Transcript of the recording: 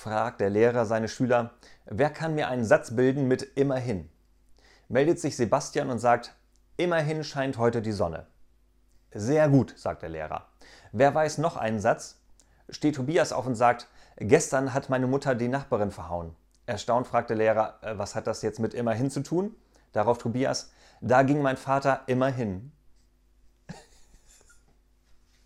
fragt der Lehrer seine Schüler, wer kann mir einen Satz bilden mit immerhin? Meldet sich Sebastian und sagt, immerhin scheint heute die Sonne. Sehr gut, sagt der Lehrer. Wer weiß noch einen Satz? Steht Tobias auf und sagt, gestern hat meine Mutter die Nachbarin verhauen. Erstaunt fragt der Lehrer, äh, was hat das jetzt mit immerhin zu tun? Darauf Tobias, da ging mein Vater immerhin.